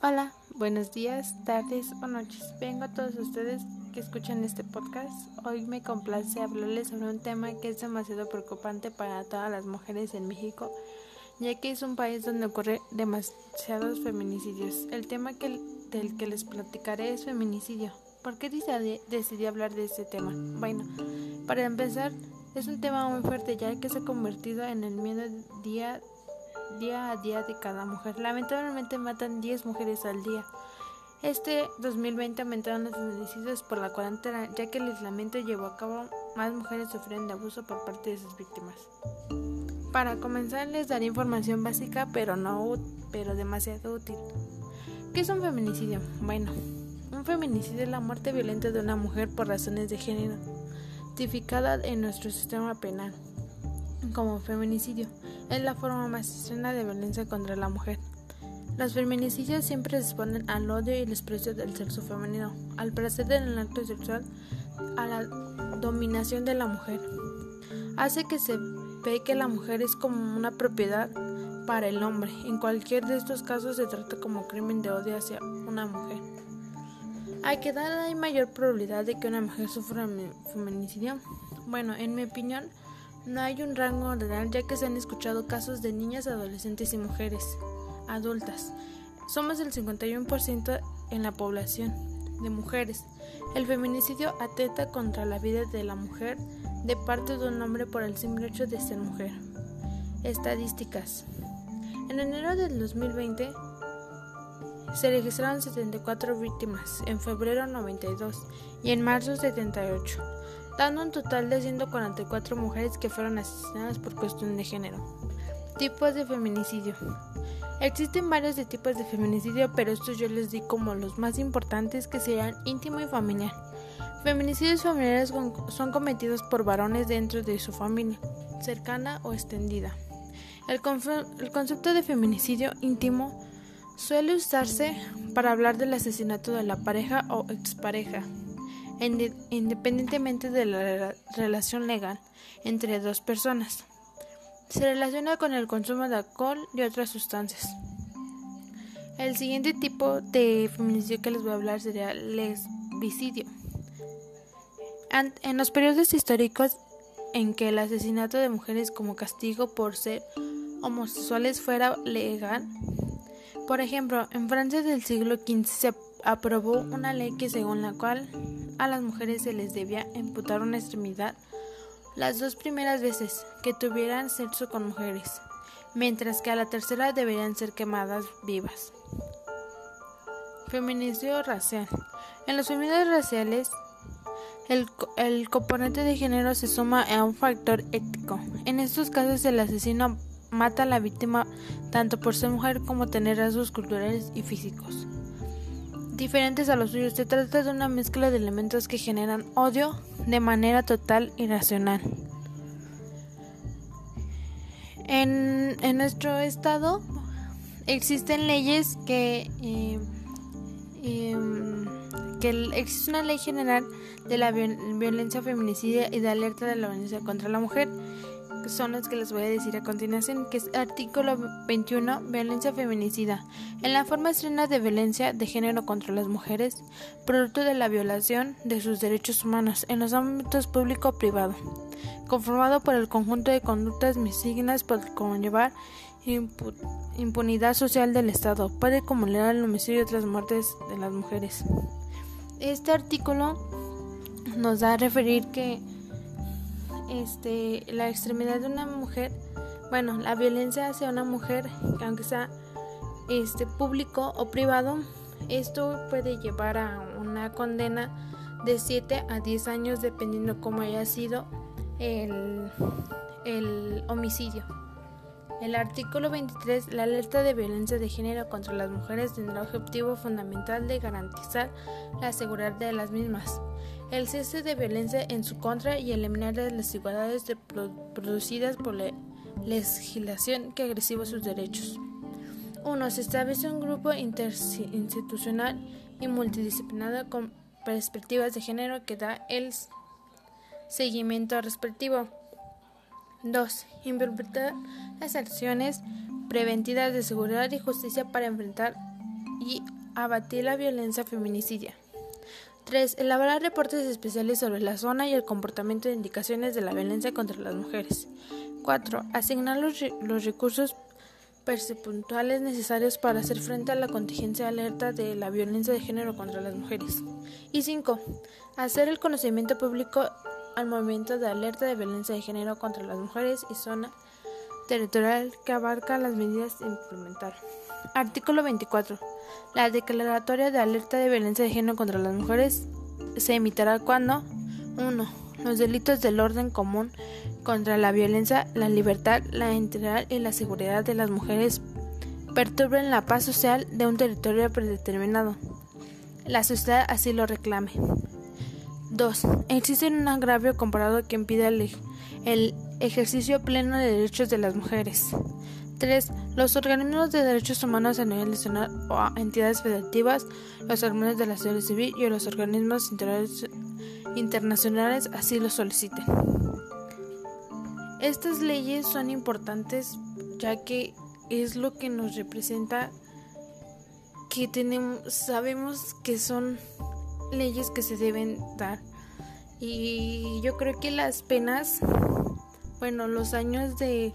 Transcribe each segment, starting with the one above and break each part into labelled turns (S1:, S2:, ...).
S1: Hola, buenos días, tardes o noches. Vengo a todos ustedes que escuchan este podcast. Hoy me complace hablarles sobre un tema que es demasiado preocupante para todas las mujeres en México, ya que es un país donde ocurre demasiados feminicidios. El tema que, del que les platicaré es feminicidio. ¿Por qué decidí, hablar de este tema? Bueno, para empezar, es un tema muy fuerte ya que se ha convertido en el miedo día día a día de cada mujer. Lamentablemente matan 10 mujeres al día. Este 2020 aumentaron los feminicidios por la cuarentena, ya que el aislamiento llevó a cabo más mujeres sufrieron de abuso por parte de sus víctimas. Para comenzar les daré información básica, pero no pero demasiado útil. ¿Qué es un feminicidio? Bueno, un feminicidio es la muerte violenta de una mujer por razones de género, tipificada en nuestro sistema penal como feminicidio. Es la forma más extrema de violencia contra la mujer. Los feminicidios siempre responden al odio y el desprecio del sexo femenino, al placer el acto sexual, a la dominación de la mujer. Hace que se ve que la mujer es como una propiedad para el hombre. En cualquier de estos casos se trata como crimen de odio hacia una mujer. ¿A qué edad hay mayor probabilidad de que una mujer sufra feminicidio? Bueno, en mi opinión, no hay un rango real ya que se han escuchado casos de niñas, adolescentes y mujeres adultas. Somos el 51% en la población de mujeres. El feminicidio atenta contra la vida de la mujer de parte de un hombre por el simple hecho de ser mujer. Estadísticas. En enero del 2020 se registraron 74 víctimas, en febrero 92 y en marzo 78 dando un total de 144 mujeres que fueron asesinadas por cuestión de género. Tipos de feminicidio. Existen varios tipos de feminicidio, pero estos yo les di como los más importantes que serían íntimo y familiar. Feminicidios familiares son cometidos por varones dentro de su familia, cercana o extendida. El, el concepto de feminicidio íntimo suele usarse para hablar del asesinato de la pareja o expareja independientemente de la relación legal entre dos personas. Se relaciona con el consumo de alcohol y otras sustancias. El siguiente tipo de feminicidio que les voy a hablar sería lesbicidio. En los periodos históricos en que el asesinato de mujeres como castigo por ser homosexuales fuera legal, por ejemplo, en Francia del siglo XV aprobó una ley que según la cual a las mujeres se les debía imputar una extremidad las dos primeras veces que tuvieran sexo con mujeres, mientras que a la tercera deberían ser quemadas vivas. Feminicidio racial. En los feminicidios raciales, el, el, componente de género se suma a un factor ético. En estos casos, el asesino mata a la víctima tanto por ser mujer como tener rasgos culturales y físicos diferentes a los suyos. Se trata de una mezcla de elementos que generan odio de manera total y racional. En, en nuestro estado existen leyes que, eh, em, que existe una ley general de la violencia feminicida y de alerta de la violencia contra la mujer son los que les voy a decir a continuación, que es artículo 21, violencia feminicida. En la forma extrema de violencia de género contra las mujeres, producto de la violación de sus derechos humanos en los ámbitos público o privado, conformado por el conjunto de conductas misignas por conllevar impunidad social del Estado, puede acumular el homicidio y otras muertes de las mujeres. Este artículo nos da a referir que este, la extremidad de una mujer, bueno, la violencia hacia una mujer, aunque sea este, público o privado, esto puede llevar a una condena de 7 a 10 años dependiendo cómo haya sido el, el homicidio. El artículo 23, la alerta de violencia de género contra las mujeres tendrá objetivo fundamental de garantizar la seguridad de las mismas el cese de violencia en su contra y eliminar las desigualdades producidas por la legislación que agresiva sus derechos. 1. Se establece un grupo interinstitucional y multidisciplinario con perspectivas de género que da el seguimiento respectivo. 2. Implementar las acciones preventivas de seguridad y justicia para enfrentar y abatir la violencia feminicidia. 3. Elaborar reportes especiales sobre la zona y el comportamiento de indicaciones de la violencia contra las mujeres. 4. Asignar los, los recursos puntuales necesarios para hacer frente a la contingencia alerta de la violencia de género contra las mujeres. Y 5. Hacer el conocimiento público al movimiento de alerta de violencia de género contra las mujeres y zona territorial que abarca las medidas a implementar. Artículo 24. La declaratoria de alerta de violencia de género contra las mujeres se emitirá cuando 1. Los delitos del orden común contra la violencia, la libertad, la integridad y la seguridad de las mujeres perturben la paz social de un territorio predeterminado. La sociedad así lo reclame. 2. Existe un agravio comparado que impide el, el ejercicio pleno de derechos de las mujeres. 3. Los organismos de derechos humanos a nivel nacional o entidades federativas, los organismos de la sociedad civil y los organismos internacionales así lo soliciten. Estas leyes son importantes ya que es lo que nos representa que tenemos sabemos que son leyes que se deben dar. Y yo creo que las penas bueno los años de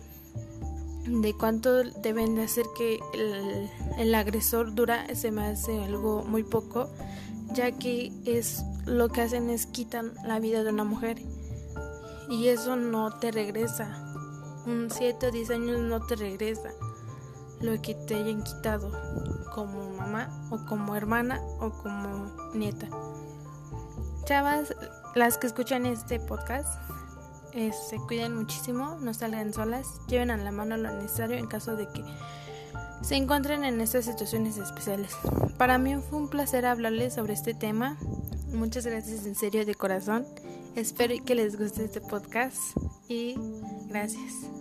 S1: de cuánto deben de hacer que el, agresor dura se me hace algo muy poco ya que es lo que hacen es quitan la vida de una mujer y eso no te regresa. Un 7 o 10 años no te regresa lo que te hayan quitado como mamá o como hermana o como nieta chavas las que escuchan este podcast se cuiden muchísimo, no salgan solas, lleven a la mano lo necesario en caso de que se encuentren en estas situaciones especiales. Para mí fue un placer hablarles sobre este tema. Muchas gracias en serio de corazón. Espero que les guste este podcast y gracias.